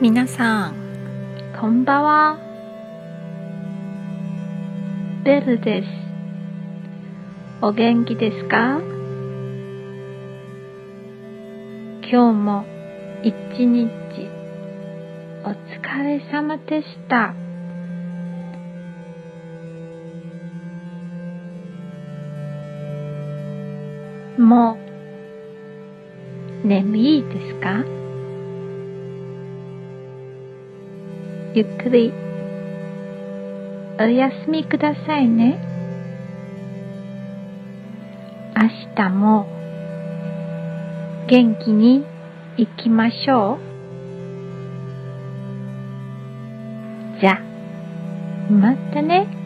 皆さん、こんばんは。ベルです。お元気ですか？今日も一日お疲れ様でした。もう眠いですか？ゆっくりおやすみくださいね。明日も元気に行きましょう。じゃ、またね。